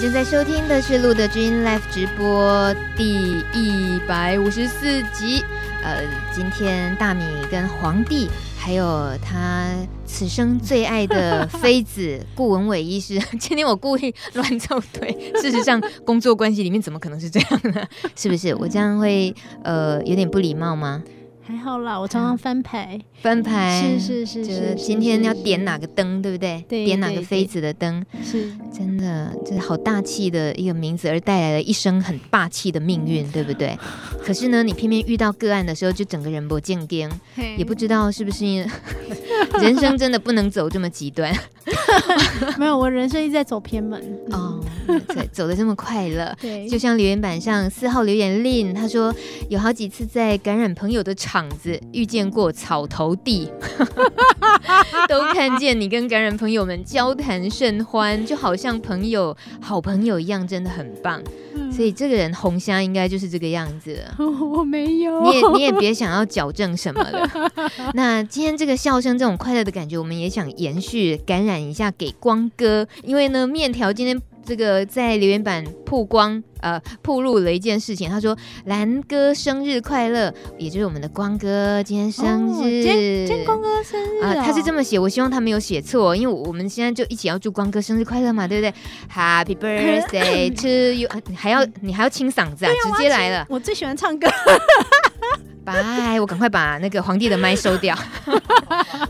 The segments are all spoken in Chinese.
正在收听的是路德君 Live 直播第一百五十四集。呃，今天大米跟皇帝，还有他此生最爱的妃子顾文伟医师。今天我故意乱凑对，事实上工作关系里面怎么可能是这样呢？是不是？我这样会呃有点不礼貌吗？还好啦，我常常翻牌，翻牌？是是是是，今天要点哪个灯，对不对？对，点哪个妃子的灯，是。真的，这是好大气的一个名字，而带来了一生很霸气的命运，对不对？可是呢，你偏偏遇到个案的时候，就整个人不见惊，也不知道是不是 人生真的不能走这么极端。没有，我人生一直在走偏门。哦，对，走的这么快乐。对，就像留言板上四号留言令，他说有好几次在感染朋友的场子遇见过草头地，都看见你跟感染朋友们交谈甚欢，就好像朋友、好朋友一样，真的很棒。嗯、所以这个人红虾应该就是这个样子了。我没有，你也你也别想要矫正什么了。那今天这个笑声，这种快乐的感觉，我们也想延续感染一下给光哥，因为呢，面条今天。这个在留言板曝光，呃，曝露了一件事情。他说：“蓝哥生日快乐，也就是我们的光哥今天生日。哦”今天，光哥生日啊、哦呃！他是这么写，我希望他没有写错，因为我们现在就一起要祝光哥生日快乐嘛，对不对？Happy birthday to you！你还要你还要清嗓子啊？直接来了！我最喜欢唱歌。拜，我赶快把那个皇帝的麦收掉。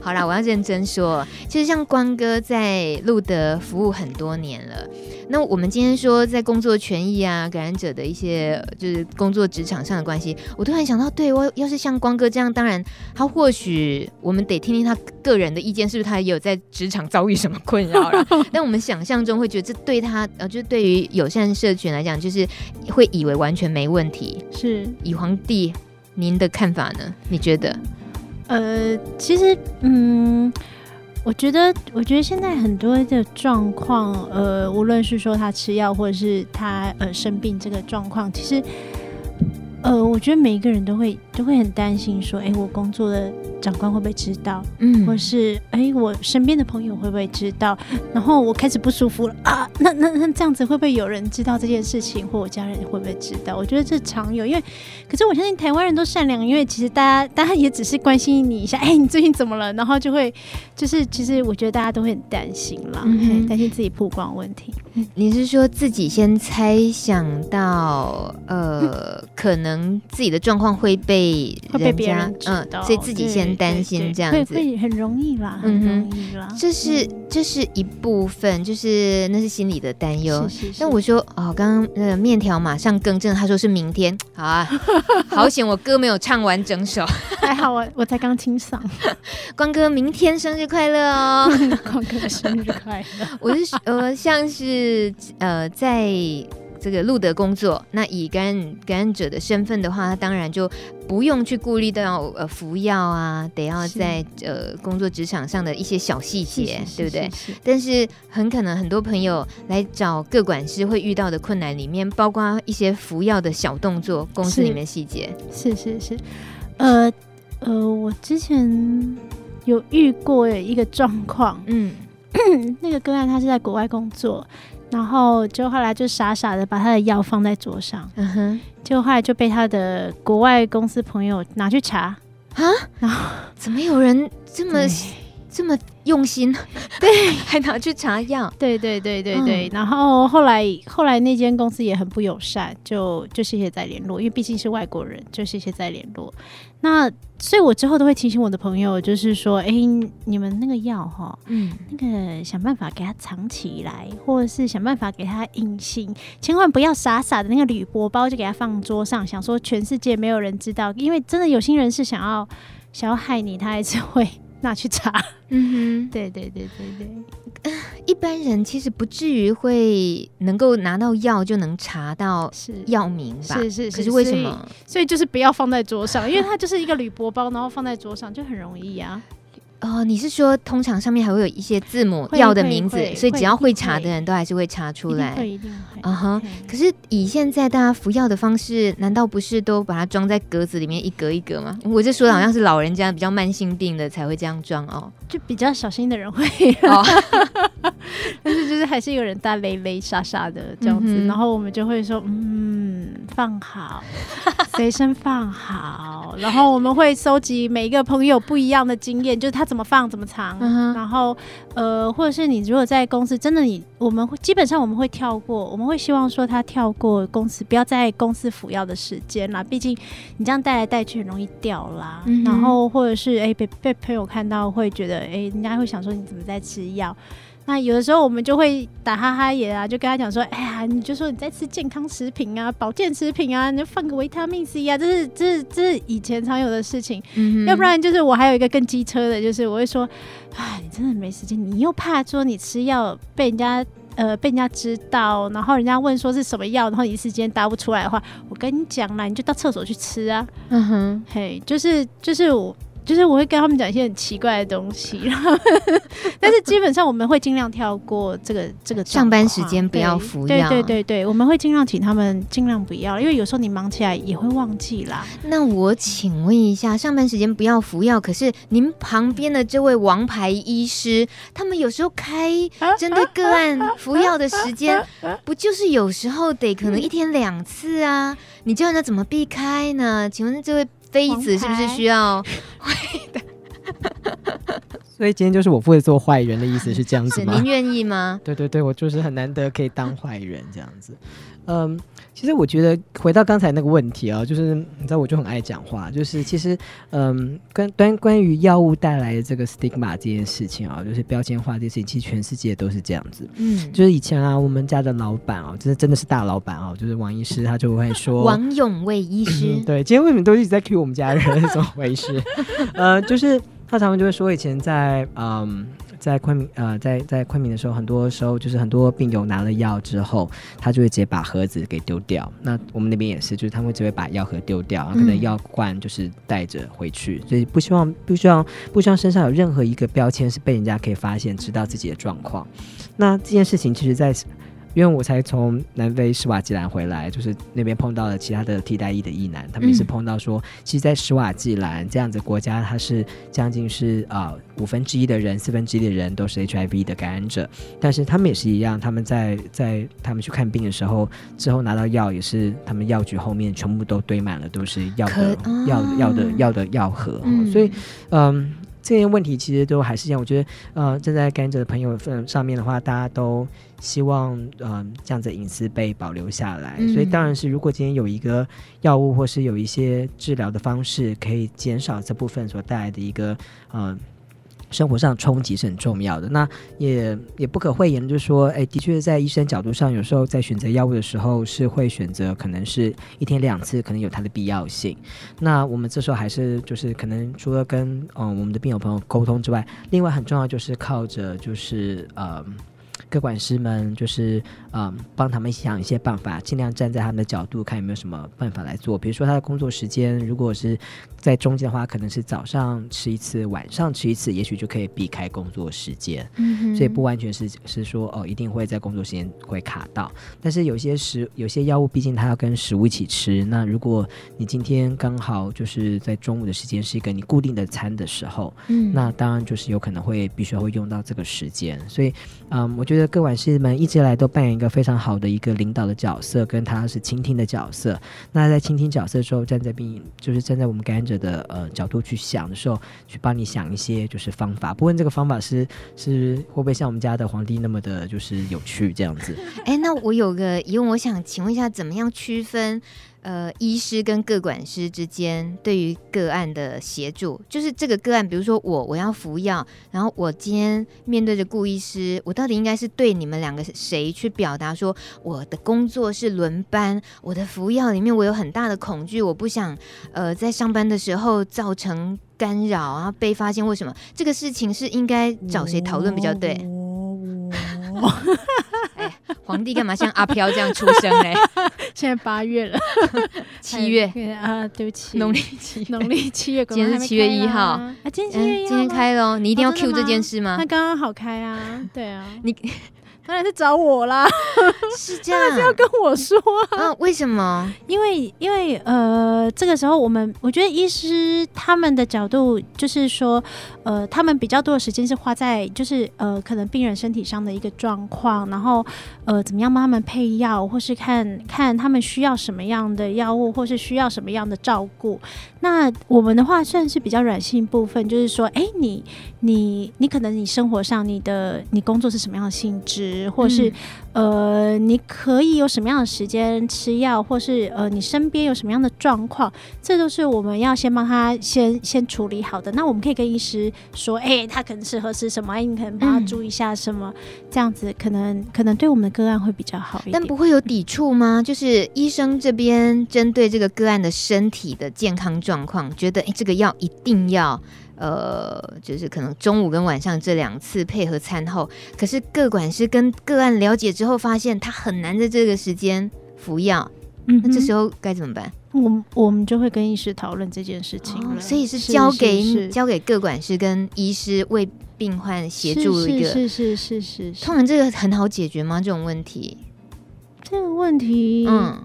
好啦，我要认真说，其实像光哥在路德服务很多年了。那我们今天说在工作权益啊，感染者的一些就是工作职场上的关系，我突然想到，对，我要是像光哥这样，当然他或许我们得听听他个人的意见，是不是他也有在职场遭遇什么困扰了？但我们想象中会觉得这对他呃，就对于友善社群来讲，就是会以为完全没问题。是以皇帝您的看法呢？你觉得？呃，其实嗯。我觉得，我觉得现在很多的状况，呃，无论是说他吃药，或者是他呃生病这个状况，其实。呃，我觉得每一个人都会都会很担心，说，哎，我工作的长官会不会知道？嗯，或是，哎，我身边的朋友会不会知道？然后我开始不舒服了啊，那那那这样子会不会有人知道这件事情，或我家人会不会知道？我觉得这常有，因为，可是我相信台湾人都善良，因为其实大家大家也只是关心你一下，哎，你最近怎么了？然后就会就是其实我觉得大家都会很担心啦，嗯、担心自己曝光问题。你是说自己先猜想到，呃，可。能自己的状况会被人家嗯，所以自己先担心这样子，会很容易啦，很容易啦。这是这是一部分，就是那是心里的担忧。那我说哦，刚刚那个面条马上更正，他说是明天。好 啊，好险我歌没有唱完整首，还好我我才刚清嗓。光哥明天生日快乐哦，光哥生日快乐。我是呃像是呃在。这个路德工作，那以感染感染者的身份的话，他当然就不用去顾虑到呃服药啊，得要在呃工作职场上的一些小细节，对不对？但是很可能很多朋友来找各管师会遇到的困难里面，包括一些服药的小动作，公司里面细节。是是是，呃呃，我之前有遇过一个状况，嗯，那个个案他是在国外工作。然后就后来就傻傻的把他的药放在桌上，嗯哼，就后来就被他的国外公司朋友拿去查。啊，然后怎么有人这么这么用心，对，还拿去查药，对对对对对，嗯、然后后来后来那间公司也很不友善，就就谢谢再联络，因为毕竟是外国人，就谢谢再联络。那所以，我之后都会提醒我的朋友，就是说，哎、欸，你们那个药哈，嗯，那个想办法给它藏起来，或者是想办法给它隐形，千万不要傻傻的那个铝箔包就给它放桌上，想说全世界没有人知道，因为真的有心人是想要想要害你，他还是会。拿去查，嗯哼，对对对对对，一般人其实不至于会能够拿到药就能查到药名吧？是是是，可是为什么？所以，所以就是不要放在桌上，因为它就是一个铝箔包，然后放在桌上就很容易呀、啊。哦，你是说通常上面还会有一些字母药的名字，所以只要会查的人都还是会查出来。啊哈，可是以现在大家服药的方式，难道不是都把它装在格子里面一格一格吗？我这说的好像是老人家比较慢性病的才会这样装哦，就比较小心的人会。哦、但是就是还是有人大雷雷、傻傻的这样子，嗯、然后我们就会说，嗯，放好，随身放好，然后我们会收集每一个朋友不一样的经验，就是他怎么放怎么藏，嗯、然后呃，或者是你如果在公司真的你，我们会基本上我们会跳过，我们会希望说他跳过公司，不要在公司服药的时间啦，毕竟你这样带来带去很容易掉啦，嗯、然后或者是哎、欸、被被朋友看到会觉得哎、欸，人家会想说你怎么在吃药。那有的时候我们就会打哈哈也啊，就跟他讲说，哎呀，你就说你在吃健康食品啊，保健食品啊，你就放个维他命 C 啊，这是这是这是以前常有的事情。嗯、要不然就是我还有一个更机车的，就是我会说，哎，你真的没时间，你又怕说你吃药被人家呃被人家知道，然后人家问说是什么药，然后你一时间答不出来的话，我跟你讲啦，你就到厕所去吃啊。嗯哼，嘿，就是就是我。就是我会跟他们讲一些很奇怪的东西，然后但是基本上我们会尽量跳过这个这个上班时间不要服药。对对对对，我们会尽量请他们尽量不要，因为有时候你忙起来也会忘记啦。那我请问一下，上班时间不要服药，可是您旁边的这位王牌医师，他们有时候开针对个案服药的时间，不就是有时候得可能一天两次啊？你叫人家怎么避开呢？请问这位？妃子是不是需要？所以今天就是我不会做坏人的意思是这样子吗？您愿意吗？对对对，我就是很难得可以当坏人这样子。嗯，其实我觉得回到刚才那个问题啊，就是你知道我就很爱讲话，就是其实嗯，关关关于药物带来的这个 stigma 这件事情啊，就是标签化这件事情，其实全世界都是这样子。嗯，就是以前啊，我们家的老板啊，就是真的是大老板啊，就是王医师，他就会说 王永卫医师。对，今天为什么都一直在 cue 我们家人？怎么回事？呃，就是。他常常就会说，以前在嗯，在昆明呃，在在昆明的时候，很多时候就是很多病友拿了药之后，他就会直接把盒子给丢掉。那我们那边也是，就是他们会直接把药盒丢掉，然后可能药罐就是带着回去，嗯、所以不希望不希望不希望身上有任何一个标签是被人家可以发现，知道自己的状况。那这件事情其实，在因为我才从南非施瓦济兰回来，就是那边碰到了其他的替代役的役男，他们也是碰到说，其实，在施瓦济兰这样子国家，它是将近是啊、呃、五分之一的人，四分之一的人都是 HIV 的感染者，但是他们也是一样，他们在在他们去看病的时候，之后拿到药也是他们药局后面全部都堆满了都是药的药药的药的药盒，嗯、所以嗯。这些问题其实都还是一样，我觉得，呃，站在感染者的朋友份上面的话，大家都希望，嗯、呃，这样子隐私被保留下来。嗯、所以，当然是如果今天有一个药物或是有一些治疗的方式，可以减少这部分所带来的一个，嗯、呃。生活上冲击是很重要的，那也也不可讳言，就是说，哎，的确在医生角度上，有时候在选择药物的时候，是会选择可能是一天两次，可能有它的必要性。那我们这时候还是就是可能除了跟嗯我们的病友朋友沟通之外，另外很重要就是靠着就是呃。各管师们就是嗯，帮他们想一些办法，尽量站在他们的角度，看有没有什么办法来做。比如说他的工作时间，如果是在中间的话，可能是早上吃一次，晚上吃一次，也许就可以避开工作时间。嗯，所以不完全是是说哦，一定会在工作时间会卡到。但是有些食有些药物，毕竟它要跟食物一起吃。那如果你今天刚好就是在中午的时间是一个你固定的餐的时候，嗯，那当然就是有可能会必须要会用到这个时间。所以嗯，我觉得。各管师们一直以来都扮演一一个非常好的一个领导的角色，跟他是倾听的角色。那在倾听角色的时候，站在病就是站在我们感染者的呃角度去想的时候，去帮你想一些就是方法。不问这个方法是是会不会像我们家的皇帝那么的就是有趣这样子？哎，那我有个疑问，我想请问一下，怎么样区分？呃，医师跟个管师之间对于个案的协助，就是这个个案，比如说我我要服药，然后我今天面对着顾医师，我到底应该是对你们两个谁去表达说我的工作是轮班，我的服药里面我有很大的恐惧，我不想呃在上班的时候造成干扰，啊被发现，为什么这个事情是应该找谁讨论比较对？哎，皇帝干嘛像阿飘这样出生嘞？现在八月了，七月。啊，对不起，农历七农历七月，今天是七月一号。啊，今天今天开了，你一定要 Q 这件事吗？那刚刚好开啊，对啊，你当然是找我啦，是这样，是要跟我说啊？啊为什么？因为因为呃，这个时候我们我觉得医师他们的角度就是说，呃，他们比较多的时间是花在就是呃，可能病人身体上的一个状况，然后呃，怎么样帮他们配药，或是看看他们需要什么样的药物，或是需要什么样的照顾。那我们的话算是比较软性部分，就是说，哎，你你你可能你生活上你的你工作是什么样的性质，或是、嗯、呃，你可以有什么样的时间吃药，或是呃，你身边有什么样的状况，这都是我们要先帮他先先处理好的。那我们可以跟医师说，哎，他可能适合吃什么，哎，你可能帮他注意一下什么，嗯、这样子可能可能对我们的个案会比较好一点。但不会有抵触吗？就是医生这边针对这个个案的身体的健康状况，觉得哎，这个药一定要。呃，就是可能中午跟晚上这两次配合餐后，可是各管师跟个案了解之后，发现他很难在这个时间服药，嗯，那这时候该怎么办？我我们就会跟医师讨论这件事情，哦，所以是交给交给各管师跟医师为病患协助一个，是是是是是，是，是，是。通常这个很好解决吗？这种问题？这个问题，嗯。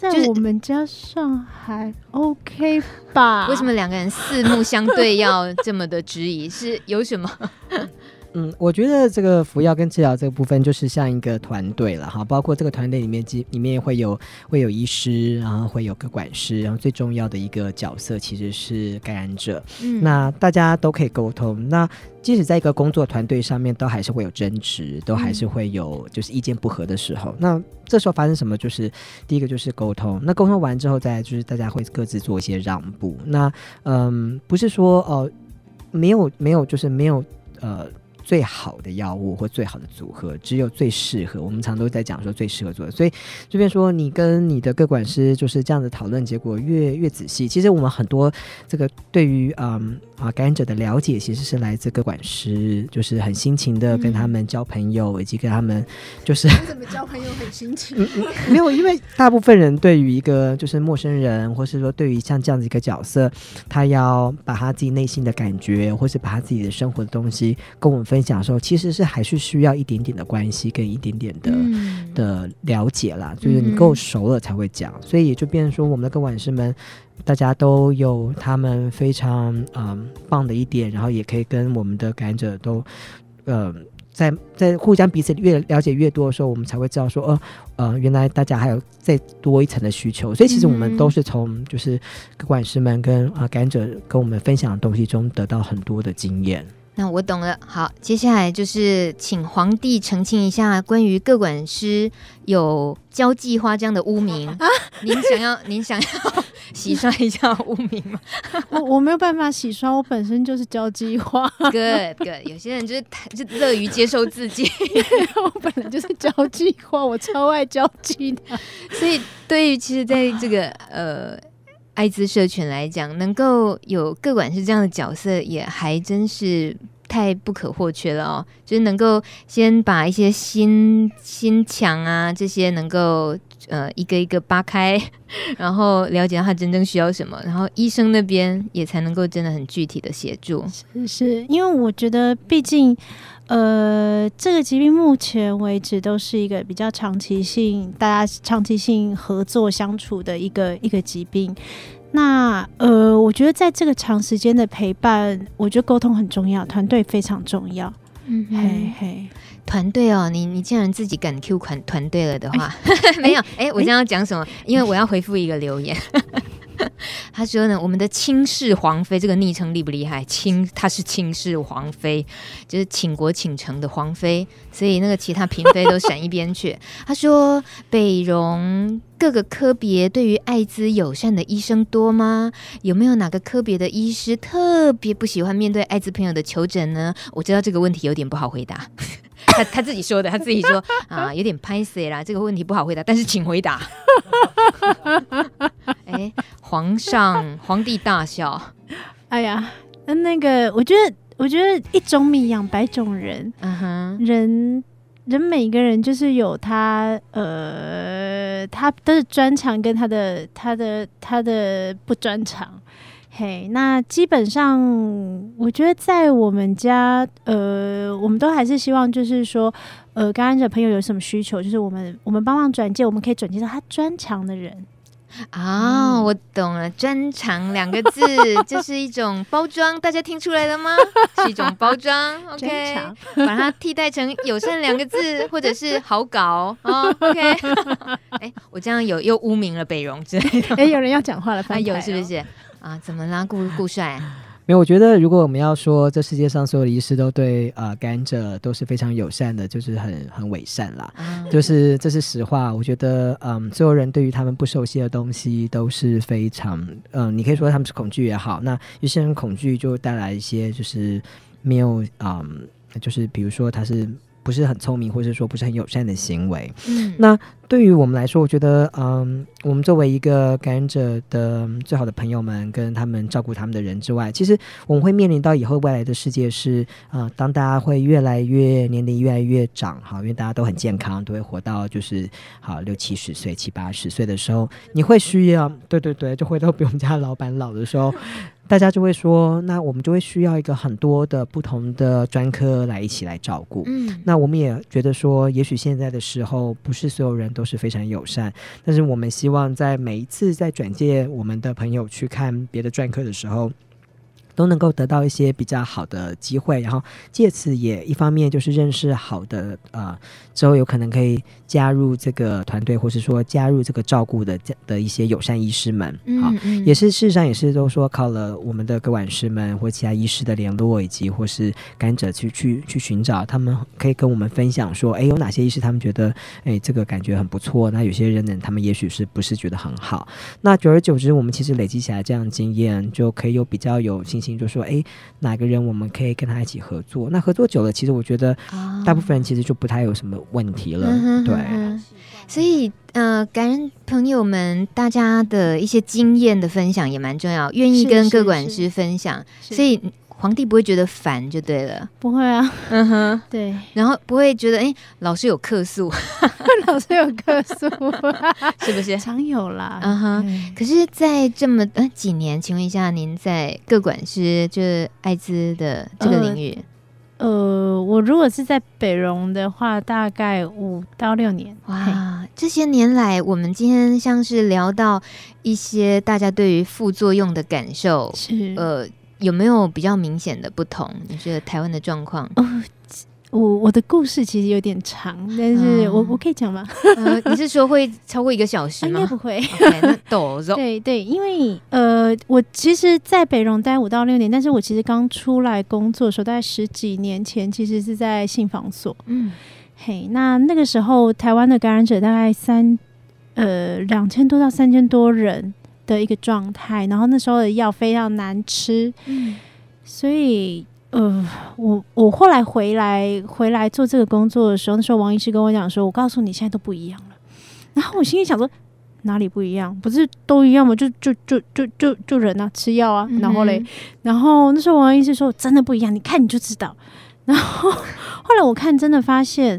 在我们家上还 OK 吧？为什么两个人四目相对要这么的质疑？是有什么？嗯，我觉得这个服药跟治疗这个部分就是像一个团队了哈，包括这个团队里面，里面会有会有医师，然后会有个管师，然后最重要的一个角色其实是感染者。嗯，那大家都可以沟通。那即使在一个工作团队上面，都还是会有争执，都还是会有就是意见不合的时候。嗯、那这时候发生什么？就是第一个就是沟通。那沟通完之后，再就是大家会各自做一些让步。那嗯，不是说哦、呃，没有没有，就是没有呃。最好的药物或最好的组合，只有最适合。我们常都在讲说最适合做的，所以这边说你跟你的个管师就是这样子讨论，结果越越仔细。其实我们很多这个对于嗯啊感染者的了解，其实是来自个管师，就是很辛勤的跟他们交朋友，嗯、以及跟他们就是怎么交朋友很辛勤、嗯。没有，因为大部分人对于一个就是陌生人，或是说对于像这样子一个角色，他要把他自己内心的感觉，或是把他自己的生活的东西跟我们分。讲的时候，其实是还是需要一点点的关系跟一点点的、嗯、的了解啦，就是你够熟了才会讲，嗯、所以也就变成说，我们的个管师们，大家都有他们非常嗯棒的一点，然后也可以跟我们的感染者都，呃，在在互相彼此越了解越多的时候，我们才会知道说，呃呃，原来大家还有再多一层的需求，所以其实我们都是从就是个管师们跟啊、呃、感染者跟我们分享的东西中得到很多的经验。那我懂了。好，接下来就是请皇帝澄清一下关于各管师有交际花这样的污名。啊、您想要您想要 洗刷一下污名吗？我我没有办法洗刷，我本身就是交际花。Good Good，有些人就是就乐于接受自己。我本来就是交际花，我超爱交际的。所以对于其实在这个呃。艾滋社群来讲，能够有各管事这样的角色，也还真是太不可或缺了哦。就是能够先把一些心心墙啊这些能够呃一个一个扒开，然后了解到他真正需要什么，然后医生那边也才能够真的很具体的协助。是，是因为我觉得，毕竟呃这个疾病目前为止都是一个比较长期性，大家长期性合作相处的一个一个疾病。那呃，我觉得在这个长时间的陪伴，我觉得沟通很重要，团队非常重要。嗯，嘿嘿，团队哦，你你既然自己敢 Q 款团队了的话，欸、没有，哎、欸，我将要讲什么？欸、因为我要回复一个留言。他说呢，我们的倾世皇妃这个昵称厉不厉害？倾，他是倾世皇妃，就是倾国倾城的皇妃，所以那个其他嫔妃都闪一边去。他说，北荣各个科别对于艾滋友善的医生多吗？有没有哪个科别的医师特别不喜欢面对艾滋朋友的求诊呢？我知道这个问题有点不好回答，他他自己说的，他自己说啊，有点拍谢啦，这个问题不好回答，但是请回答。哎，皇上，皇帝大笑。哎呀，那那个，我觉得，我觉得一种米养百种人。嗯哼，人人每个人就是有他，呃，他的专长跟他的他的他的不专长。嘿，那基本上我觉得在我们家，呃，我们都还是希望就是说，呃，感染者朋友有什么需求，就是我们我们帮忙转介，我们可以转介到他专长的人。啊、哦，我懂了，专长两个字 这是一种包装，大家听出来了吗？是一种包装，OK，把它替代成友善两个字，或者是好搞哦，OK。哎，我这样有又污名了北荣之类的，哎，有人要讲话了，哎，有是不是？啊，怎么啦，顾顾帅？没有，我觉得如果我们要说这世界上所有的医师都对呃感染者都是非常友善的，就是很很伪善啦，嗯、就是这是实话。我觉得嗯，所有人对于他们不熟悉的东西都是非常嗯，你可以说他们是恐惧也好，那有些人恐惧就带来一些就是没有嗯，就是比如说他是。不是很聪明，或者说不是很友善的行为。嗯，那对于我们来说，我觉得，嗯，我们作为一个感染者的最好的朋友们，跟他们照顾他们的人之外，其实我们会面临到以后未来的世界是，呃，当大家会越来越年龄越来越长，哈，因为大家都很健康，都会活到就是好六七十岁、七八十岁的时候，你会需要，对对对，就回到比我们家老板老的时候。大家就会说，那我们就会需要一个很多的不同的专科来一起来照顾。嗯，那我们也觉得说，也许现在的时候不是所有人都是非常友善，但是我们希望在每一次在转介我们的朋友去看别的专科的时候，都能够得到一些比较好的机会，然后借此也一方面就是认识好的呃，之后有可能可以加入这个团队，或是说加入这个照顾的的一些友善医师们，好，嗯嗯也是事实上也是都说靠了我们的个管师们或其他医师的联络，以及或是感染者去去去寻找，他们可以跟我们分享说，哎，有哪些医师他们觉得哎这个感觉很不错，那有些人呢，他们也许是不是觉得很好，那久而久之，我们其实累积起来这样的经验，就可以有比较有信心。就说哎，哪个人我们可以跟他一起合作？那合作久了，其实我觉得大部分人其实就不太有什么问题了。哦、对，所以呃，感恩朋友们大家的一些经验的分享也蛮重要，愿意跟各管师分享，所以。皇帝不会觉得烦就对了，不会啊，嗯哼，对，然后不会觉得哎，老师有客诉，老师有客诉，是不是？常有啦，嗯哼。可是，在这么呃几年，请问一下，您在各管师就是艾滋的这个领域，呃，呃，我如果是在北荣的话，大概五到六年。哇，这些年来，我们今天像是聊到一些大家对于副作用的感受，是。呃。有没有比较明显的不同？你觉得台湾的状况？哦，我我的故事其实有点长，但是我、嗯、我可以讲吗？呃，你是说会超过一个小时吗？应该不会。Okay, 那抖对对，因为呃，我其实，在北荣待五到六年，但是我其实刚出来工作的时候，大概十几年前，其实是在信访所。嗯，嘿，那那个时候台湾的感染者大概三呃两千多到三千多人。的一个状态，然后那时候的药非常难吃，嗯，所以呃，我我后来回来回来做这个工作的时候，那时候王医师跟我讲说：“我告诉你，现在都不一样了。”然后我心里想说：“哪里不一样？不是都一样吗？就就就就就就人啊，吃药啊。”然后嘞，嗯、然后那时候王医师说：“真的不一样，你看你就知道。”然后 后来我看，真的发现，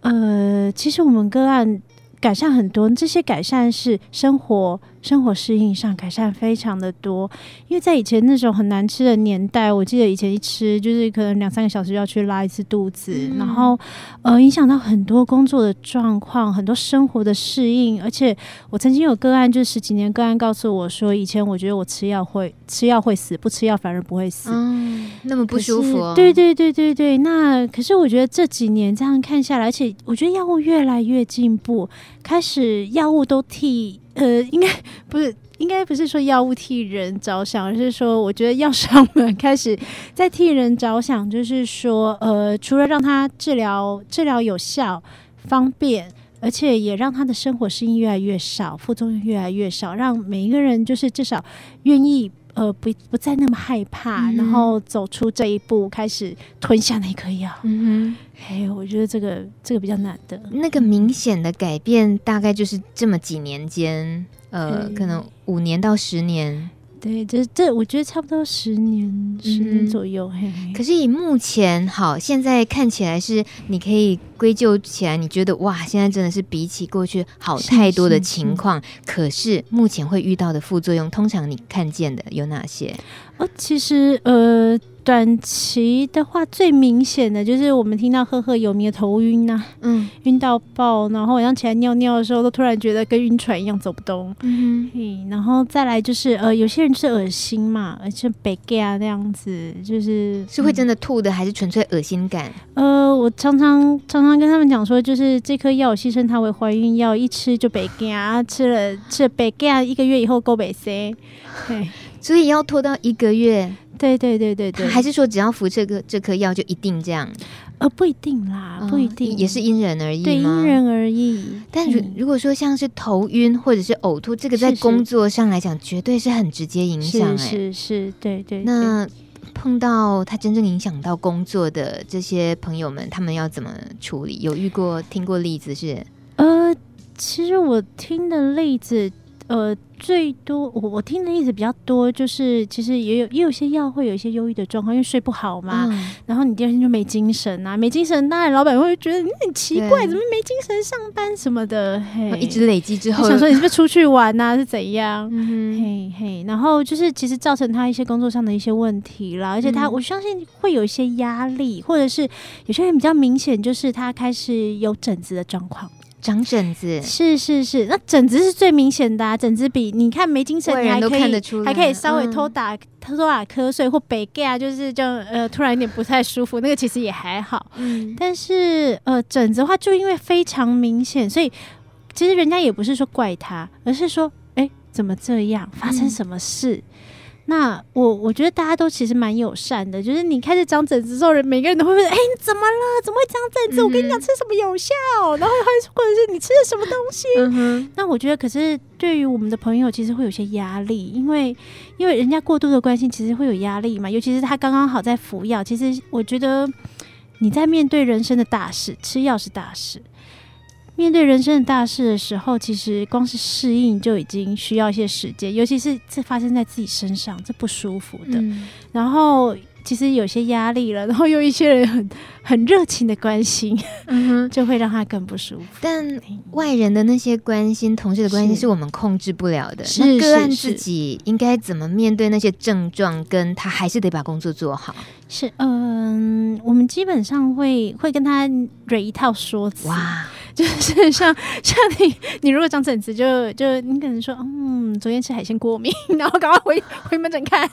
呃，其实我们个案改善很多，这些改善是生活。生活适应上改善非常的多，因为在以前那种很难吃的年代，我记得以前一吃就是可能两三个小时就要去拉一次肚子，嗯、然后呃影响到很多工作的状况，很多生活的适应。而且我曾经有个案，就是十几年个案告诉我说，以前我觉得我吃药会吃药会死，不吃药反而不会死，嗯，那么不舒服、哦。对对对对对，那可是我觉得这几年这样看下来，而且我觉得药物越来越进步，开始药物都替。呃，应该不是，应该不是说药物替人着想，而是说，我觉得药商们开始在替人着想，就是说，呃，除了让他治疗治疗有效、方便，而且也让他的生活适应越来越少，副作用越来越少，让每一个人就是至少愿意，呃，不不再那么害怕，嗯、然后走出这一步，开始吞下那颗药。嗯哼。哎，我觉得这个这个比较难的。那个明显的改变，大概就是这么几年间，呃，可能五年到十年。对，这这我觉得差不多十年，十年左右。嗯、嘿嘿，可是以目前好，现在看起来是你可以归咎起来，你觉得哇，现在真的是比起过去好太多的情况。是是是，可是目前会遇到的副作用，通常你看见的有哪些？哦，其实呃。短期的话，最明显的就是我们听到赫赫有名的头晕呐、啊，嗯，晕到爆，然后晚上起来尿尿的时候，都突然觉得跟晕船一样走不动，嗯嘿，然后再来就是呃，有些人是恶心嘛，而且北盖啊那样子，就是是会真的吐的，嗯、还是纯粹恶心感？呃，我常常常常跟他们讲说，就是这颗药戏称它为怀孕药，一吃就北盖啊，吃了吃了白嘎，一个月以后够北 c，，对，所以要拖到一个月。对对对对对，还是说只要服这个这颗药就一定这样？呃，不一定啦，不一定，也是因人而异，对，因人而异。但如如果说像是头晕或者是呕吐，这个在工作上来讲绝对是很直接影响。是是，对对。那碰到他真正影响到工作的这些朋友们，他们要怎么处理？有遇过听过例子是？呃，其实我听的例子。呃，最多我我听的例子比较多，就是其实也有也有些药会有一些忧郁的状况，因为睡不好嘛，嗯、然后你第二天就没精神啊，没精神，当然老板会觉得你很奇怪，怎么没精神上班什么的，嘿，一直累积之后，想说你是不是出去玩呐、啊，是怎样？嗯、嘿嘿，然后就是其实造成他一些工作上的一些问题啦，而且他、嗯、我相信会有一些压力，或者是有些人比较明显，就是他开始有疹子的状况。长疹子是是是，那疹子是最明显的啊！疹子比你看没精神，你还可以还可以稍微偷打偷打瞌睡或背盖啊，就是这样呃，突然有点不太舒服，那个其实也还好。嗯，但是呃，疹子的话就因为非常明显，所以其实人家也不是说怪他，而是说哎、欸，怎么这样？发生什么事？嗯那我我觉得大家都其实蛮友善的，就是你开始长疹子之后，人每个人都会问：哎、欸，你怎么了？怎么会长疹子？嗯、我跟你讲，吃什么有效？然后还或者是你吃了什么东西？嗯、那我觉得，可是对于我们的朋友，其实会有些压力，因为因为人家过度的关心，其实会有压力嘛。尤其是他刚刚好在服药，其实我觉得你在面对人生的大事，吃药是大事。面对人生的大事的时候，其实光是适应就已经需要一些时间，尤其是这发生在自己身上，这不舒服的。嗯、然后其实有些压力了，然后又一些人很很热情的关心，就会让他更不舒服。但外人的那些关心、同事的关心，是我们控制不了的。是那个案自己应该怎么面对那些症状？跟他还是得把工作做好。是，嗯，我们基本上会会跟他捋一套说辞。哇。就是像 像你，你如果长疹子就，就就你可能说，嗯，昨天吃海鲜过敏，然后赶快回回门诊看。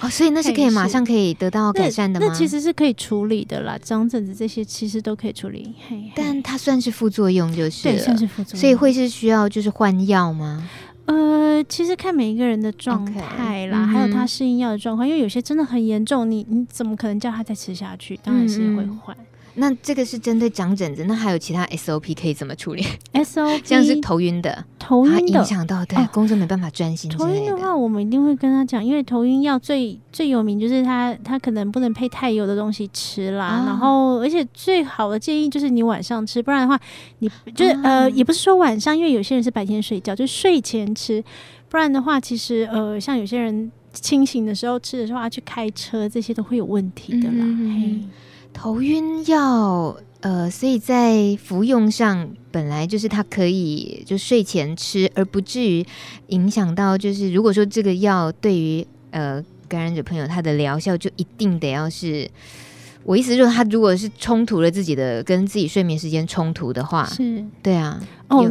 哦，所以那是可以马上可以得到改善的吗？那，那其实是可以处理的啦，长疹子这些其实都可以处理。嘿嘿，但它算是副作用，就是对，算是副作用，所以会是需要就是换药吗？呃，其实看每一个人的状态啦，Okay, 还有他适应药的状况，嗯、因为有些真的很严重，你你怎么可能叫他再吃下去？当然是会换。嗯那这个是针对长疹子，那还有其他 SOP 可以怎么处理？SOP 像是头晕的，头晕的影响到对、哦、工作没办法专心。头晕的话，我们一定会跟他讲，因为头晕药最最有名就是他他可能不能配太油的东西吃啦，哦、然后而且最好的建议就是你晚上吃，不然的话你就是、哦、呃也不是说晚上，因为有些人是白天睡觉，就睡前吃，不然的话其实呃像有些人清醒的时候吃的时候啊去开车这些都会有问题的啦。嗯嘿头晕药，呃，所以在服用上本来就是它可以就睡前吃，而不至于影响到。就是如果说这个药对于呃感染者朋友，他的疗效就一定得要是，我意思就是他如果是冲突了自己的跟自己睡眠时间冲突的话，是对啊，哦。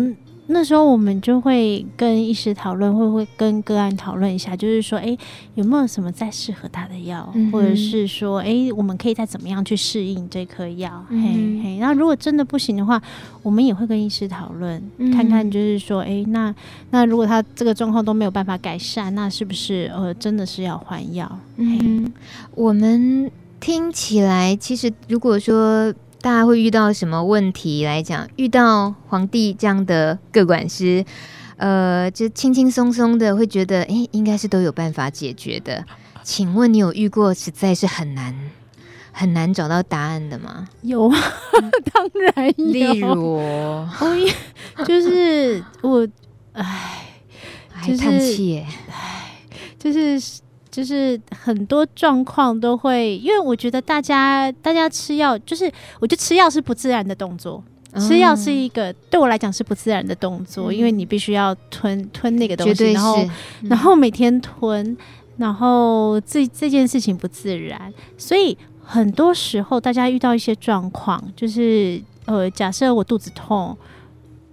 那时候我们就会跟医师讨论，会不会跟个案讨论一下，就是说，哎，有没有什么再适合他的药，嗯、或者是说，哎，我们可以再怎么样去适应这颗药？嗯、嘿嘿。那如果真的不行的话，我们也会跟医师讨论，嗯、看看就是说，哎，那那如果他这个状况都没有办法改善，那是不是呃真的是要换药？嗯，我们听起来其实如果说。大家会遇到什么问题来讲？遇到皇帝这样的个管师，呃，就轻轻松松的会觉得，哎，应该是都有办法解决的。请问你有遇过实在是很难很难找到答案的吗？有啊，当然有。例如，就是我，唉，还叹气耶，唉。就是就是很多状况都会，因为我觉得大家大家吃药，就是我觉得吃药是不自然的动作，嗯、吃药是一个对我来讲是不自然的动作，嗯、因为你必须要吞吞那个东西，然后、嗯、然后每天吞，然后这这件事情不自然，所以很多时候大家遇到一些状况，就是呃，假设我肚子痛。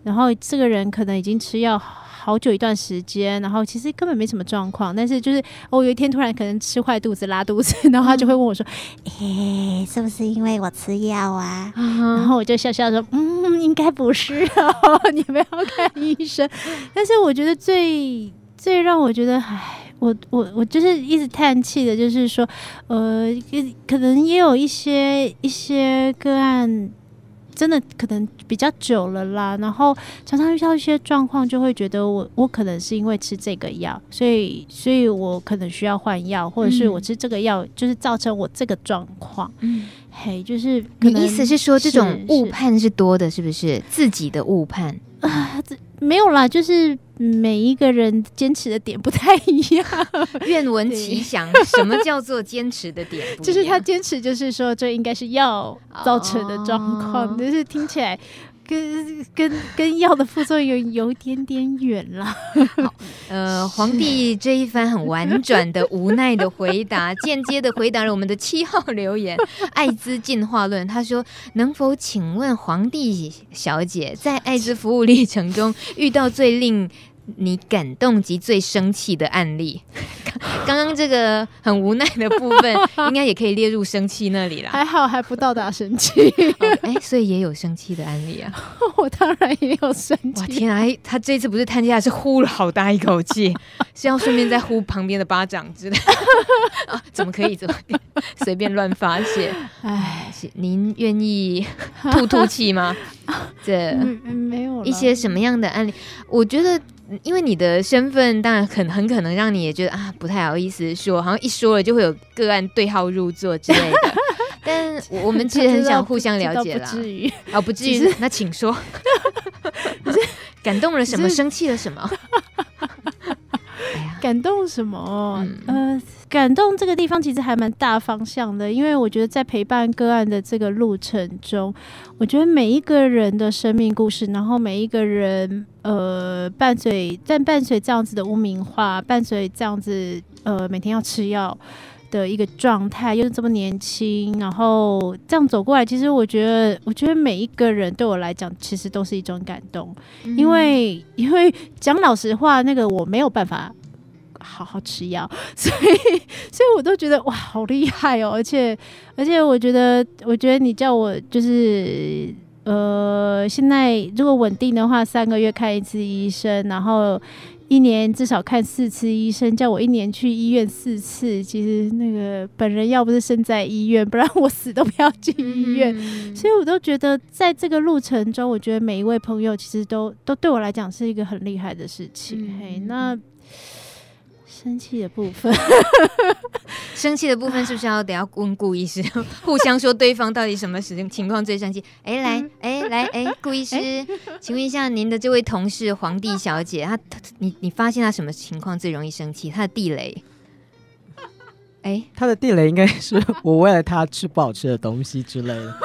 然后这个人可能已经吃药好久一段时间，然后其实根本没什么状况，但是就是我有一天突然可能吃坏肚子拉肚子，然后他就会问我说：“诶，是不是因为我吃药啊？”然后我就笑笑说：“嗯，应该不是哦，你们要看医生。” 但是我觉得最最让我觉得，唉，我我我就是一直叹气的，就是说，呃，可能也有一些一些个案。真的可能比较久了啦，然后常常遇到一些状况，就会觉得我我可能是因为吃这个药，所以所以我可能需要换药，或者是我吃这个药就是造成我这个状况。嗯，嘿，就是你意思是说这种误判是多的，是不是自己的误判？啊，这没有啦，就是每一个人坚持的点不太一样。愿闻其详，什么叫做坚持的点？就是他坚持，就是说这应该是药造成的状况，哦、就是听起来。跟跟跟药的副作用有一点点远了。好，呃，皇帝这一番很婉转的无奈的回答，间接的回答了我们的七号留言《艾滋进化论》。他说：“能否请问皇帝小姐，在艾滋服务历程中遇到最令……”你感动及最生气的案例，刚刚这个很无奈的部分，应该也可以列入生气那里啦。还好还不到达生气，哎、哦，所以也有生气的案例啊。我当然也有生气。哇天啊，他这次不是叹气，是呼了好大一口气，是要顺便再呼旁边的巴掌之类的。啊，怎么可以这么随便乱发泄？哎，您愿意吐吐气吗？这没有一些什么样的案例？我觉得。因为你的身份，当然很很可能让你也觉得啊，不太好意思说，好像一说了就会有个案对号入座之类的。但我们其实很想互相了解啦，不至于哦，不至于。那请说，感动了什么？生气了什么？感动什么？嗯、呃，感动这个地方其实还蛮大方向的，因为我觉得在陪伴个案的这个路程中，我觉得每一个人的生命故事，然后每一个人呃伴随但伴随这样子的污名化，伴随这样子呃每天要吃药的一个状态，又是这么年轻，然后这样走过来，其实我觉得，我觉得每一个人对我来讲，其实都是一种感动，嗯、因为 因为讲老实话，那个我没有办法。好好吃药，所以所以我都觉得哇，好厉害哦！而且而且，我觉得我觉得你叫我就是呃，现在如果稳定的话，三个月看一次医生，然后一年至少看四次医生，叫我一年去医院四次。其实那个本人要不是生在医院，不然我死都不要进医院。嗯、所以我都觉得，在这个路程中，我觉得每一位朋友其实都都对我来讲是一个很厉害的事情。嗯、嘿，那。生气的部分，生气的部分是不是要等要问顾医师，互相说对方到底什么时情况最生气？哎、欸，来，哎、欸，来，哎、欸，顾医师，欸、请问一下您的这位同事皇帝小姐，她，你你发现她什么情况最容易生气？她的地雷？哎、欸，她的地雷应该是我为了她吃不好吃的东西之类的。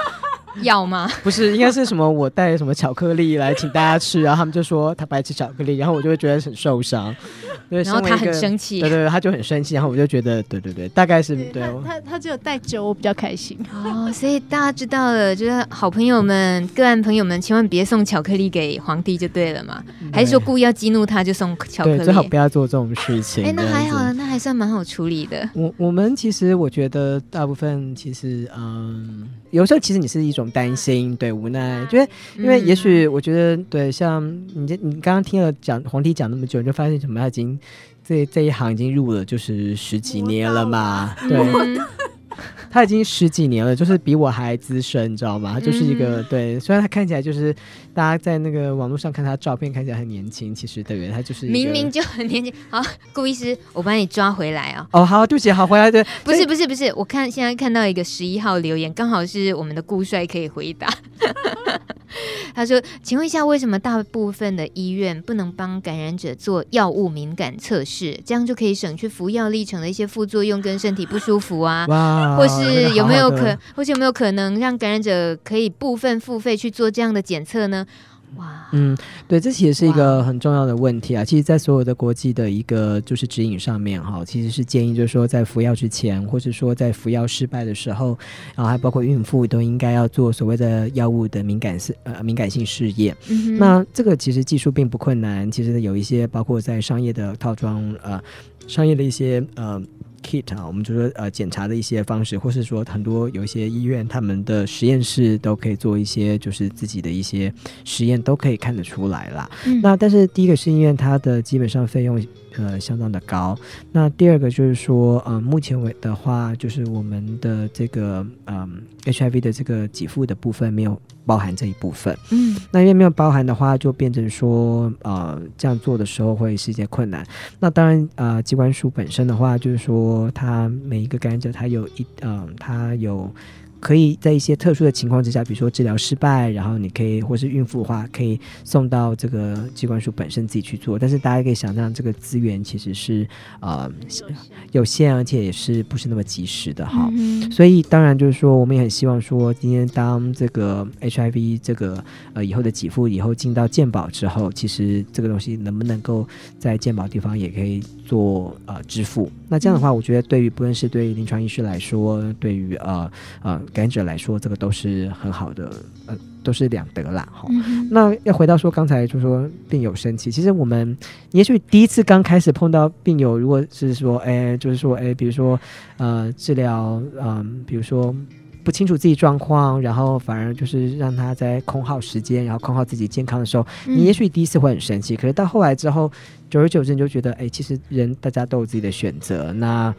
要吗？不是，应该是什么？我带什么巧克力来请大家吃，然后他们就说他不爱吃巧克力，然后我就会觉得很受伤。对，然后他很生气，对对对，他就很生气，然后我就觉得，对对对，大概是对。他他只有带酒，我比较开心。哦，所以大家知道了，就是好朋友们、个案朋友们，千万别送巧克力给皇帝就对了嘛。还是说故意要激怒他，就送巧克力？最好不要做这种事情。哎，那还好，那还算蛮好处理的。我我们其实我觉得大部分其实嗯。有时候其实你是一种担心，对，无奈，觉得因为也许我觉得对，像你这你刚刚听了讲黄帝讲那么久，你就发现什么？他已经这这一行已经入了就是十几年了嘛，对。嗯他已经十几年了，就是比我还资深，你知道吗？他就是一个对，虽然他看起来就是大家在那个网络上看他照片看起来很年轻，其实对，他就是明明就很年轻。好，顾医师，我把你抓回来啊！哦，好，对不起，好，回来对。不是不是不是，我看现在看到一个十一号留言，刚好是我们的顾帅可以回答。他说：“请问一下，为什么大部分的医院不能帮感染者做药物敏感测试？这样就可以省去服药历程的一些副作用跟身体不舒服啊？哇或是有没有可，好好或是有没有可能让感染者可以部分付费去做这样的检测呢？”哇，嗯，对，这其实是一个很重要的问题啊。其实，在所有的国际的一个就是指引上面，哈，其实是建议就是说，在服药之前，或者说在服药失败的时候，然后还包括孕妇都应该要做所谓的药物的敏感性呃敏感性试验。嗯、那这个其实技术并不困难，其实有一些包括在商业的套装呃商业的一些呃。Kit 啊，我们就说呃检查的一些方式，或是说很多有一些医院他们的实验室都可以做一些就是自己的一些实验，都可以看得出来啦。嗯、那但是第一个是因为它的基本上费用呃相当的高，那第二个就是说呃目前为的话，就是我们的这个嗯、呃、HIV 的这个给付的部分没有。包含这一部分，嗯，那因为没有包含的话，就变成说，呃，这样做的时候会是一些困难。那当然，呃，机关署本身的话，就是说，它每一个感染者，他有一，嗯、呃，他有。可以在一些特殊的情况之下，比如说治疗失败，然后你可以或是孕妇的话，可以送到这个机关署本身自己去做。但是大家可以想象，这个资源其实是呃有限，而且也是不是那么及时的哈。嗯、所以当然就是说，我们也很希望说，今天当这个 HIV 这个呃以后的给付以后进到健保之后，其实这个东西能不能够在健保地方也可以做呃支付？那这样的话，我觉得对于不论是对于临床医师来说，对于呃呃。感染者来说，这个都是很好的，呃，都是两得啦。哈、嗯，那要回到说刚才就说病友生气，其实我们也许第一次刚开始碰到病友，如果是说，哎，就是说，哎，比如说，呃，治疗，嗯、呃，比如说不清楚自己状况，然后反而就是让他在空耗时间，然后空耗自己健康的时候，嗯、你也许第一次会很生气，可是到后来之后，久而久之你就觉得，哎，其实人大家都有自己的选择，那。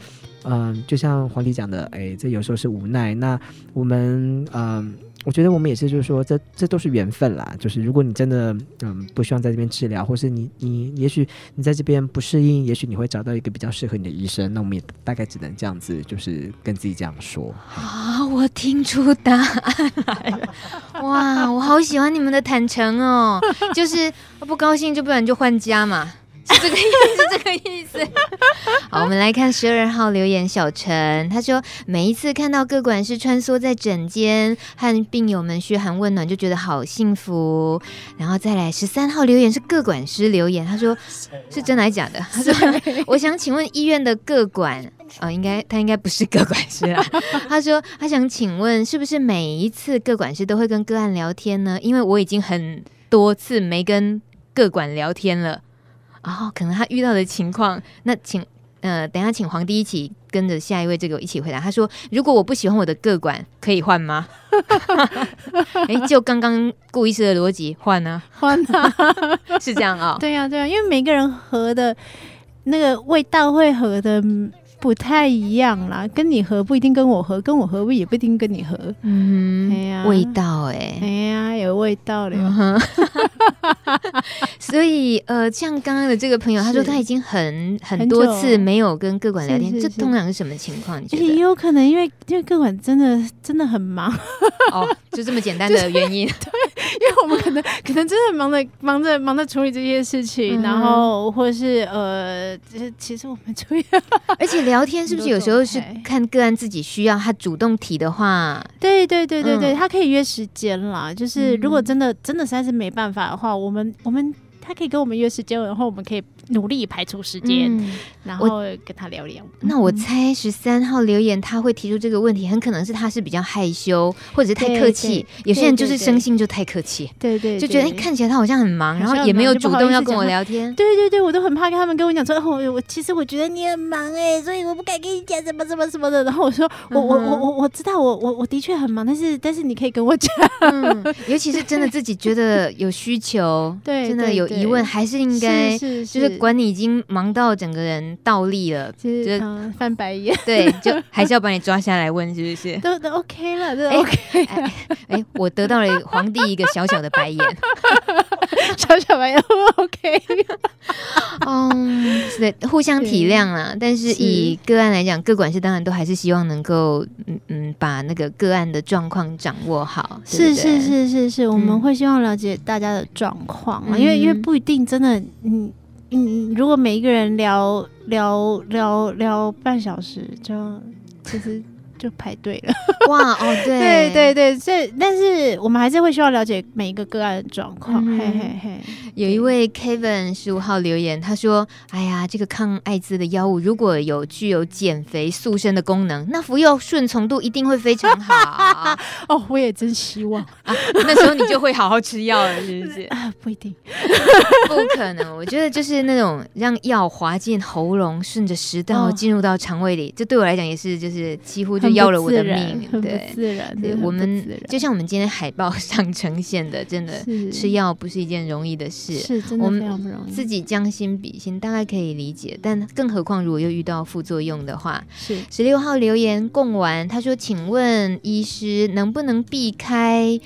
嗯，就像黄迪讲的，哎，这有时候是无奈。那我们，嗯，我觉得我们也是，就是说，这这都是缘分啦。就是如果你真的，嗯，不希望在这边治疗，或是你你，也许你在这边不适应，也许你会找到一个比较适合你的医生。那我们也大概只能这样子，就是跟自己这样说。啊，我听出答案来了！哇，我好喜欢你们的坦诚哦。就是不高兴，就不然就换家嘛。是这个意思，是这个意思。好，我们来看十二号留言，小陈他说，每一次看到各管师穿梭在诊间和病友们嘘寒问暖，就觉得好幸福。然后再来十三号留言是各管师留言，他说是真的还是假的？他说我想请问医院的各管啊、呃，应该他应该不是各管师啊。他说他想请问，是不是每一次各管师都会跟个案聊天呢？因为我已经很多次没跟各管聊天了。哦，可能他遇到的情况，那请呃，等一下请皇帝一起跟着下一位这个一起回答。他说：“如果我不喜欢我的个管，可以换吗？”哎、欸，就刚刚顾医师的逻辑，换呢？换啊，是这样啊、哦？对呀、啊，对呀、啊，因为每个人合的那个味道会合的。不太一样啦，跟你合不一定跟我合，跟我合不也不一定跟你合。嗯，哎呀，味道哎，哎呀，有味道的。所以呃，像刚刚的这个朋友，他说他已经很很多次没有跟各管聊天，这通常是什么情况？你觉得？也有可能因为因为各管真的真的很忙哦，就这么简单的原因。对，因为我们可能可能真的忙着忙着忙着处理这些事情，然后或者是呃，其实我们处理，而且。聊天是不是有时候是看个案自己需要，他主动提的话，对对对对对，嗯、他可以约时间啦。就是如果真的真的实在是没办法的话，我们我们他可以跟我们约时间，然后我们可以。努力排出时间，嗯、然后跟他聊聊。那我猜十三号留言他会提出这个问题，很可能是他是比较害羞，或者是太客气。有些人就是生性就太客气，对对，就觉得看起来他好像很忙，然后也没有主动要跟我聊天。对对对，我都很怕跟他们跟我讲说，哦，我其实我觉得你很忙哎、欸，所以我不敢跟你讲什么什么什么的。然后我说，我我我我我知道，我我我的确很忙，但是但是你可以跟我讲、嗯，尤其是真的自己觉得有需求，对，真的有疑问，还是应该就是。管你已经忙到整个人倒立了，就是翻白眼，对，就还是要把你抓下来问，是不是？都都 OK 了，都 OK。哎，我得到了皇帝一个小小的白眼，小小白眼，OK。嗯，是的，互相体谅啦。但是以个案来讲，各管事当然都还是希望能够，嗯嗯，把那个个案的状况掌握好。是是是是是，我们会希望了解大家的状况，因为因为不一定真的，嗯嗯，如果每一个人聊聊聊聊半小时，就其实。就排队了，哇哦，对对对对，这但是我们还是会需要了解每一个个案的状况。嗯、嘿嘿嘿，有一位 Kevin 十五号留言，他说：“哎呀，这个抗艾滋的药物如果有具有减肥塑身的功能，那服药顺从度一定会非常好。” 哦，我也真希望 啊，那时候你就会好好吃药了，是不是？啊，不一定，不可能。我觉得就是那种让药滑进喉咙，顺着食道进入到肠胃里，这、哦、对我来讲也是就是几乎就。要了我的命，对，自然，对，我们就像我们今天海报 上呈现的，真的吃药不是一件容易的事，是真的非常不容易。我们自己将心比心，大概可以理解，但更何况如果又遇到副作用的话，是十六号留言供完，他说：“请问医师能不能避开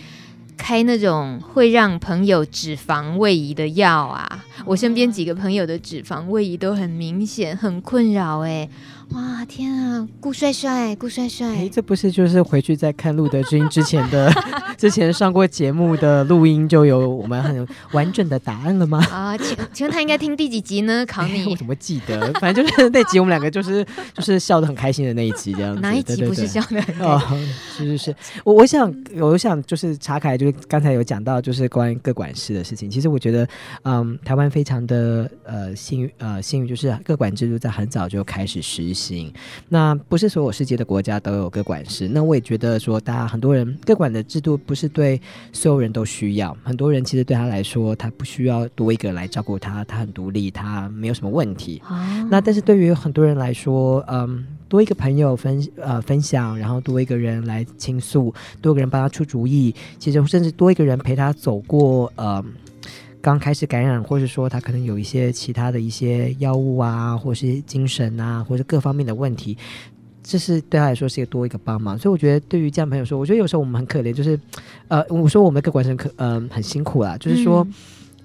开那种会让朋友脂肪位移的药啊？我身边几个朋友的脂肪位移都很明显，很困扰哎。”哇天啊，顾帅帅，顾帅帅，哎，这不是就是回去再看陆德知音之前的 之前上过节目的录音，就有我们很完整的答案了吗？啊，请请问他应该听第几集呢？考你，我怎么记得？反正就是那集我们两个就是就是笑得很开心的那一集，这样子。哪一集不是笑得很开心？哦，是是是，我我想我想就是查凯，就是刚才有讲到就是关于各管事的事情。其实我觉得，嗯，台湾非常的呃幸运呃幸运，就是各管制度在很早就开始实行。行，那不是所有世界的国家都有个管事。那我也觉得说，大家很多人个管的制度不是对所有人都需要。很多人其实对他来说，他不需要多一个人来照顾他，他很独立，他没有什么问题。啊、那但是对于很多人来说，嗯，多一个朋友分呃分享，然后多一个人来倾诉，多一个人帮他出主意，其实甚至多一个人陪他走过呃。刚开始感染，或是说他可能有一些其他的一些药物啊，或是精神啊，或者各方面的问题，这是对他来说是一个多一个帮忙。所以我觉得对于这样朋友说，我觉得有时候我们很可怜，就是呃，我说我们各管生可嗯、很辛苦啦，就是说。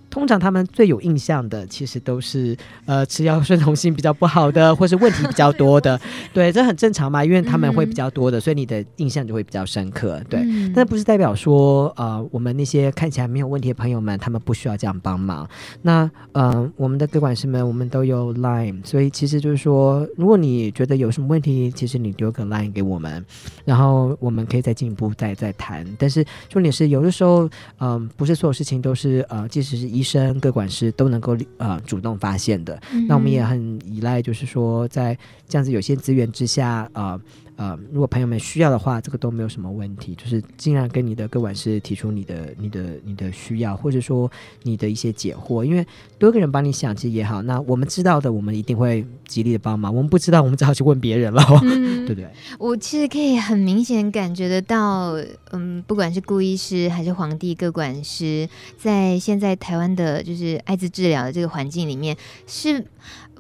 通常他们最有印象的，其实都是呃吃药顺从性比较不好的，或是问题比较多的。对，这很正常嘛，因为他们会比较多的，所以你的印象就会比较深刻。对，嗯、但不是代表说呃我们那些看起来没有问题的朋友们，他们不需要这样帮忙。那呃我们的各管师们，我们都有 Line，所以其实就是说，如果你觉得有什么问题，其实你丢个 Line 给我们，然后我们可以再进一步再再谈。但是重点是，有的时候嗯、呃，不是所有事情都是呃，即使是医生、各管师都能够呃主动发现的，嗯、那我们也很依赖，就是说在这样子有限资源之下，呃呃，如果朋友们需要的话，这个都没有什么问题，就是尽量跟你的各管师提出你的、你的、你的需要，或者说你的一些解惑，因为多个人帮你想，其实也好。那我们知道的，我们一定会极力的帮忙；我们不知道，我们只好去问别人了，嗯、对不对？我其实可以很明显感觉得到，嗯，不管是顾医师还是皇帝各管师，在现在台湾的，就是艾滋治疗的这个环境里面是。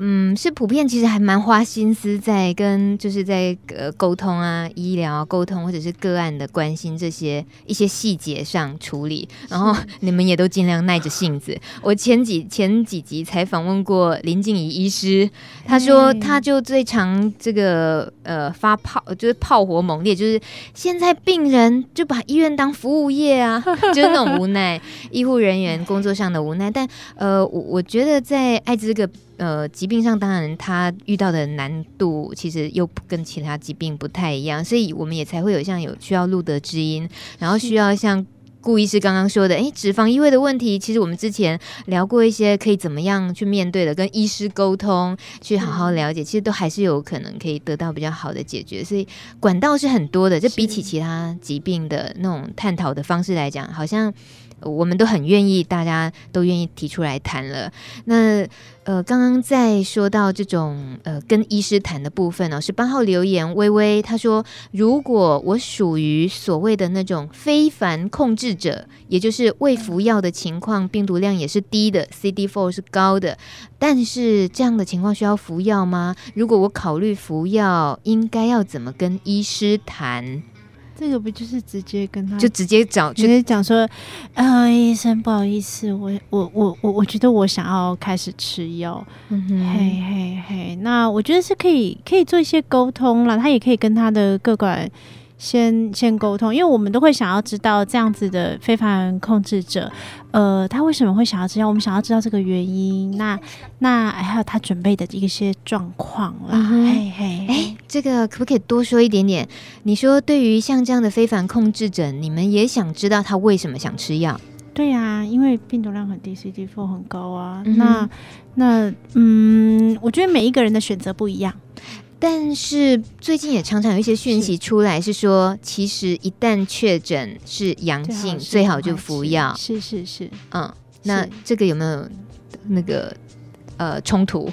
嗯，是普遍，其实还蛮花心思在跟，就是在呃沟通啊，医疗沟通或者是个案的关心这些一些细节上处理，然后 你们也都尽量耐着性子。我前几前几集才访问过林静怡医师，他说他就最常这个呃发炮，就是炮火猛烈，就是现在病人就把医院当服务业啊，就是那种无奈，医护人员工作上的无奈。但呃，我我觉得在艾滋这个。呃，疾病上当然他遇到的难度其实又跟其他疾病不太一样，所以我们也才会有像有需要路德知音，然后需要像顾医师刚刚说的，诶，脂肪异位的问题，其实我们之前聊过一些可以怎么样去面对的，跟医师沟通，去好好了解，其实都还是有可能可以得到比较好的解决，所以管道是很多的，这比起其他疾病的那种探讨的方式来讲，好像。我们都很愿意，大家都愿意提出来谈了。那呃，刚刚在说到这种呃跟医师谈的部分呢，十八号留言微微他说，如果我属于所谓的那种非凡控制者，也就是未服药的情况，病毒量也是低的，CD4 是高的，但是这样的情况需要服药吗？如果我考虑服药，应该要怎么跟医师谈？这个不就是直接跟他就直接讲，直接讲说，呃，医生不好意思，我我我我我觉得我想要开始吃药，嗯哼，嘿嘿嘿，那我觉得是可以可以做一些沟通了，他也可以跟他的各管。先先沟通，因为我们都会想要知道这样子的非凡控制者，呃，他为什么会想要知道？我们想要知道这个原因。那那还有他准备的一些状况啦。嗯、嘿嘿，哎，这个可不可以多说一点点？你说对于像这样的非凡控制者，你们也想知道他为什么想吃药？对呀、啊，因为病毒量很低，CD4 很高啊。嗯、那那嗯，我觉得每一个人的选择不一样。但是最近也常常有一些讯息出来，是说是其实一旦确诊是阳性，最好，最好就服药。是是是，嗯，那这个有没有那个？呃，冲突，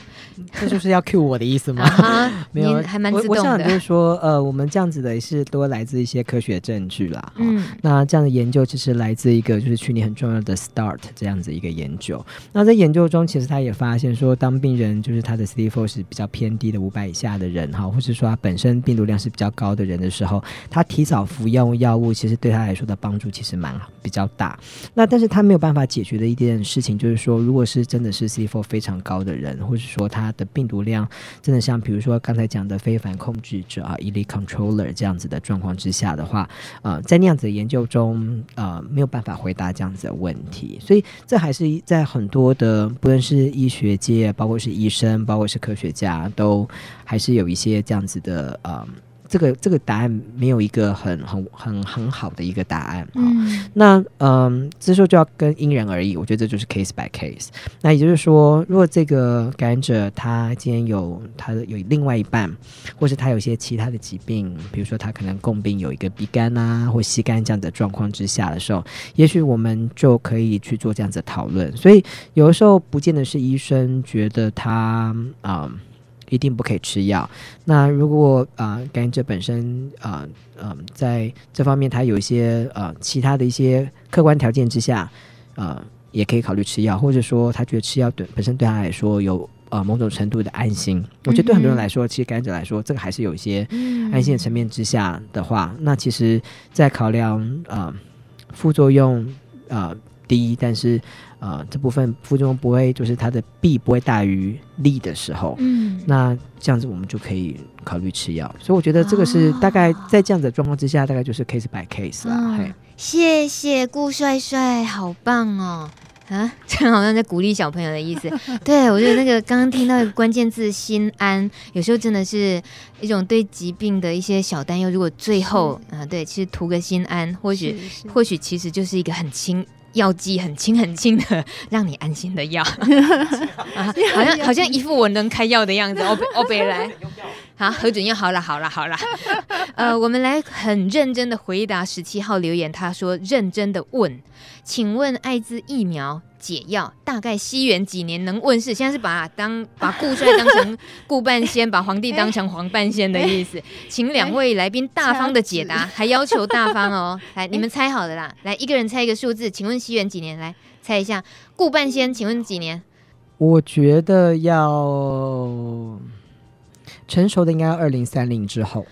这就是要 cue 我的意思吗？没有，还蛮自动的。我想就是说，呃，我们这样子的也是多来自一些科学证据啦。嗯，那这样的研究其实来自一个就是去年很重要的 START 这样子一个研究。那在研究中，其实他也发现说，当病人就是他的 CD4 是比较偏低的五百以下的人哈，或是说他本身病毒量是比较高的人的时候，他提早服用药物，其实对他来说的帮助其实蛮比较大。那但是他没有办法解决的一件事情，就是说，如果是真的是 CD4 非常高。的人，或者说他的病毒量真的像，比如说刚才讲的非凡控制者啊，elite controller 这样子的状况之下的话，呃，在那样子的研究中，呃，没有办法回答这样子的问题，所以这还是在很多的，不论是医学界，包括是医生，包括是科学家，都还是有一些这样子的，呃。这个这个答案没有一个很很很很好的一个答案啊。嗯、那嗯，这时候就要跟因人而异。我觉得这就是 case by case。那也就是说，如果这个感染者他今天有他的有另外一半，或是他有一些其他的疾病，比如说他可能共病有一个鼻肝啊或吸肝这样的状况之下的时候，也许我们就可以去做这样子的讨论。所以有的时候不见得是医生觉得他啊。嗯一定不可以吃药。那如果啊，感染者本身啊，嗯、呃呃，在这方面他有一些呃其他的一些客观条件之下，啊，也可以考虑吃药，或者说他觉得吃药对本身对他来说有呃某种程度的安心。我觉得对很多人来说，其实感染者来说，这个还是有一些安心的层面之下的话，那其实，在考量啊、呃、副作用啊。呃低，但是，呃，这部分副作用不会，就是它的弊不会大于利的时候，嗯，那这样子我们就可以考虑吃药。所以我觉得这个是大概在这样子的状况之下，大概就是 case by case 啦。哦、嘿谢谢顾帅帅，好棒哦！啊，这好像在鼓励小朋友的意思。对，我觉得那个刚刚听到一个关键字“心安”，有时候真的是一种对疾病的一些小担忧。如果最后啊，对，其实图个心安，或许或许其实就是一个很轻。药剂很轻很轻的，让你安心的药，啊、好像好像一副我能开药的样子。欧北欧北来，好核准药，好了好了好了。呃，我们来很认真的回答十七号留言，他说认真的问，请问艾滋疫苗。解药大概西元几年能问世？现在是把当 把顾帅当成顾半仙，把皇帝当成黄半仙的意思。请两位来宾大方的解答，还要求大方哦。来，你们猜好了啦。来，一个人猜一个数字。请问西元几年？来猜一下，顾半仙，请问几年？我觉得要成熟的应该要二零三零之后。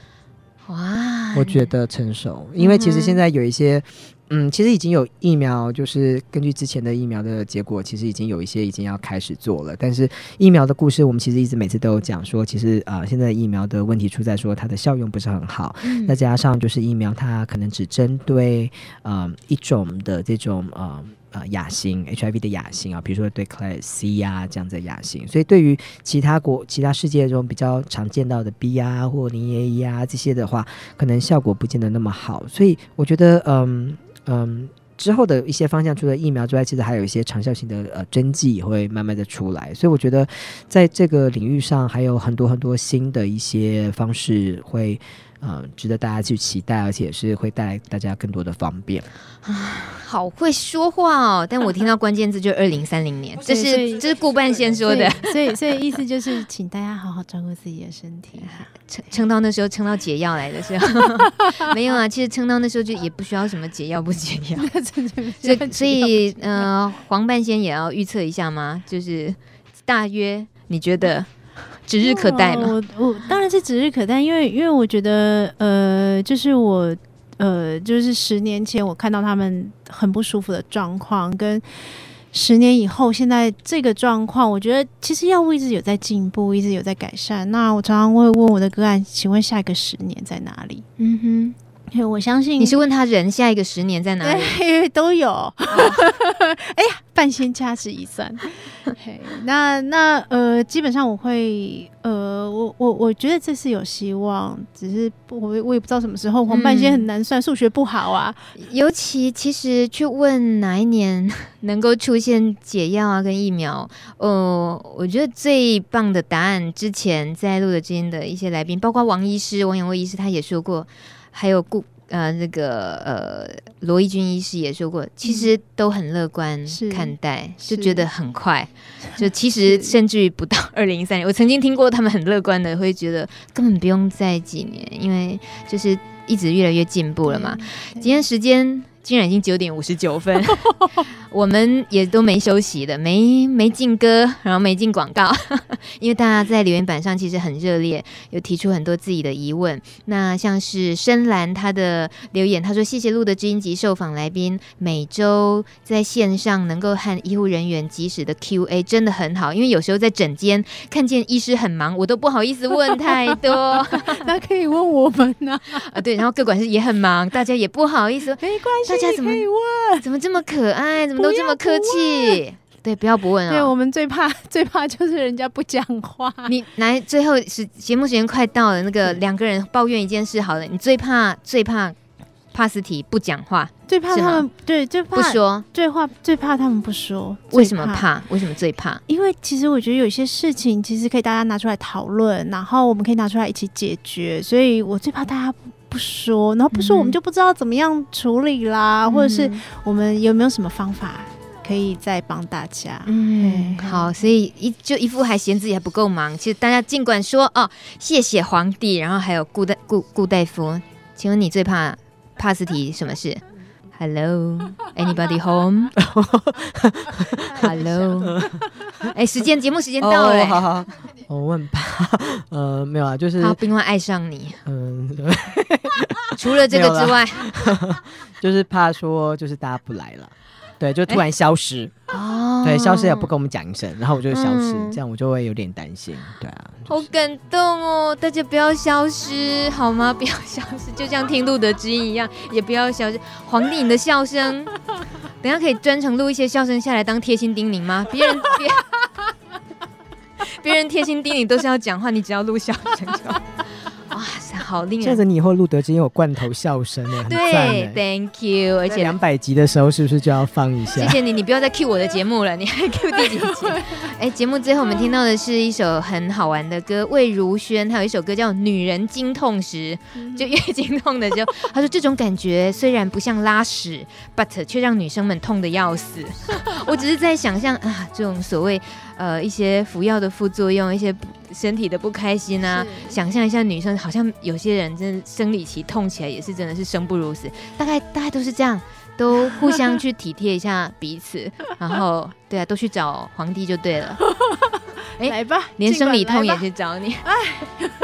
哇，我觉得成熟，因为其实现在有一些。嗯，其实已经有疫苗，就是根据之前的疫苗的结果，其实已经有一些已经要开始做了。但是疫苗的故事，我们其实一直每次都有讲说，其实啊、呃，现在疫苗的问题出在说它的效用不是很好。嗯、再加上就是疫苗它可能只针对呃一种的这种呃呃亚型 HIV 的亚型啊，比如说对 Class C 啊这样的亚型，所以对于其他国其他世界中比较常见到的 B 啊或零 A 啊这些的话，可能效果不见得那么好。所以我觉得嗯。嗯，之后的一些方向，除了疫苗之外，其实还有一些长效型的呃针剂也会慢慢的出来，所以我觉得在这个领域上还有很多很多新的一些方式会。嗯，值得大家去期待，而且是会带来大家更多的方便。啊，好会说话哦！但我听到关键字就二零三零年，这是这是顾半仙说的，所以所以意思就是，请大家好好照顾自己的身体，撑撑到那时候，撑到解药来的时候，没有啊。其实撑到那时候就也不需要什么解药不解药，所以所以呃，黄半仙也要预测一下吗？就是大约你觉得？指日可待吗？我我当然是指日可待，因为因为我觉得呃，就是我呃，就是十年前我看到他们很不舒服的状况，跟十年以后现在这个状况，我觉得其实药物一直有在进步，一直有在改善。那我常常会问我的个案，请问下一个十年在哪里？嗯哼。我相信你是问他人下一个十年在哪里？对，都有。哎呀，半仙掐指一算，那那呃，基本上我会呃，我我我觉得这是有希望，只是我我也不知道什么时候。黄半仙很难算，数、嗯、学不好啊。尤其其实去问哪一年能够出现解药啊，跟疫苗，呃，我觉得最棒的答案，之前在录的之间的一些来宾，包括王医师、王永卫医师，他也说过。还有顾呃那个呃罗一军医师也说过，其实都很乐观看待，就觉得很快，就其实甚至于不到 二零一三年，我曾经听过他们很乐观的，会觉得根本不用再几年，因为就是一直越来越进步了嘛。今天时间。竟然已经九点五十九分，我们也都没休息的，没没进歌，然后没进广告，因为大家在留言板上其实很热烈，有提出很多自己的疑问。那像是深蓝他的留言，他说：“谢谢录的知音及受访来宾，每周在线上能够和医护人员及时的 Q&A 真的很好，因为有时候在诊间看见医师很忙，我都不好意思问太多，那可以问我们呢？啊，对，然后各管事也很忙，大家也不好意思，没关系。”大家怎么怎么这么可爱？怎么都这么客气？对，不要不问啊、哦！对，我们最怕 最怕就是人家不讲话。你来，最后是节目时间快到了，那个两个人抱怨一件事，好了，你最怕最怕帕斯提不讲话，最怕他们对，最怕不说，最怕最怕他们不说。为什么怕？为什么最怕？因为其实我觉得有些事情其实可以大家拿出来讨论，然后我们可以拿出来一起解决，所以我最怕大家。不说，然后不说，我们就不知道怎么样处理啦，嗯、或者是我们有没有什么方法可以再帮大家？嗯，好，所以一就一副还嫌自己还不够忙。其实大家尽管说哦，谢谢皇帝，然后还有顾大顾顾大夫，请问你最怕帕斯提什么事？Hello，anybody home？Hello，哎，时间节目时间到了，哦，好好。我问吧，呃，没有啊，就是他并未爱上你，嗯，除了这个之外，就是怕说就是大家不来了，对，就突然消失，哦，对，消失也不跟我们讲一声，然后我就消失，这样我就会有点担心，对啊，好感动哦，大家不要消失好吗？不要消失，就像听路德知音一样，也不要消失。皇帝，你的笑声，等下可以专程录一些笑声下来当贴心叮咛吗？别人别。别人贴心叮咛都是要讲话，你只要录笑声就好。好令人！这样子你以后露德知音有罐头笑声哎，对，Thank you。而且两百集的时候是不是就要放一下？谢谢你，你不要再 cue 我的节目了，你还 cue 第几集？哎，节目最后我们听到的是一首很好玩的歌，魏如萱，她有一首歌叫《女人经痛时》，就月经痛的时候，她说这种感觉虽然不像拉屎，but 却让女生们痛的要死。我只是在想象啊，这种所谓。呃，一些服药的副作用，一些身体的不开心啊，想象一下，女生好像有些人真的生理期痛起来也是真的是生不如死，大概大概都是这样，都互相去体贴一下彼此，然后对啊，都去找皇帝就对了。哎，来吧，连生理痛也去找你。哎，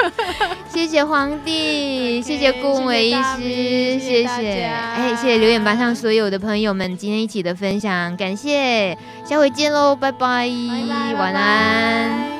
谢谢皇帝，谢谢顾伟医师，谢谢，哎，谢谢留言板上所有的朋友们今天一起的分享，感谢，下回见喽，拜拜，晚安。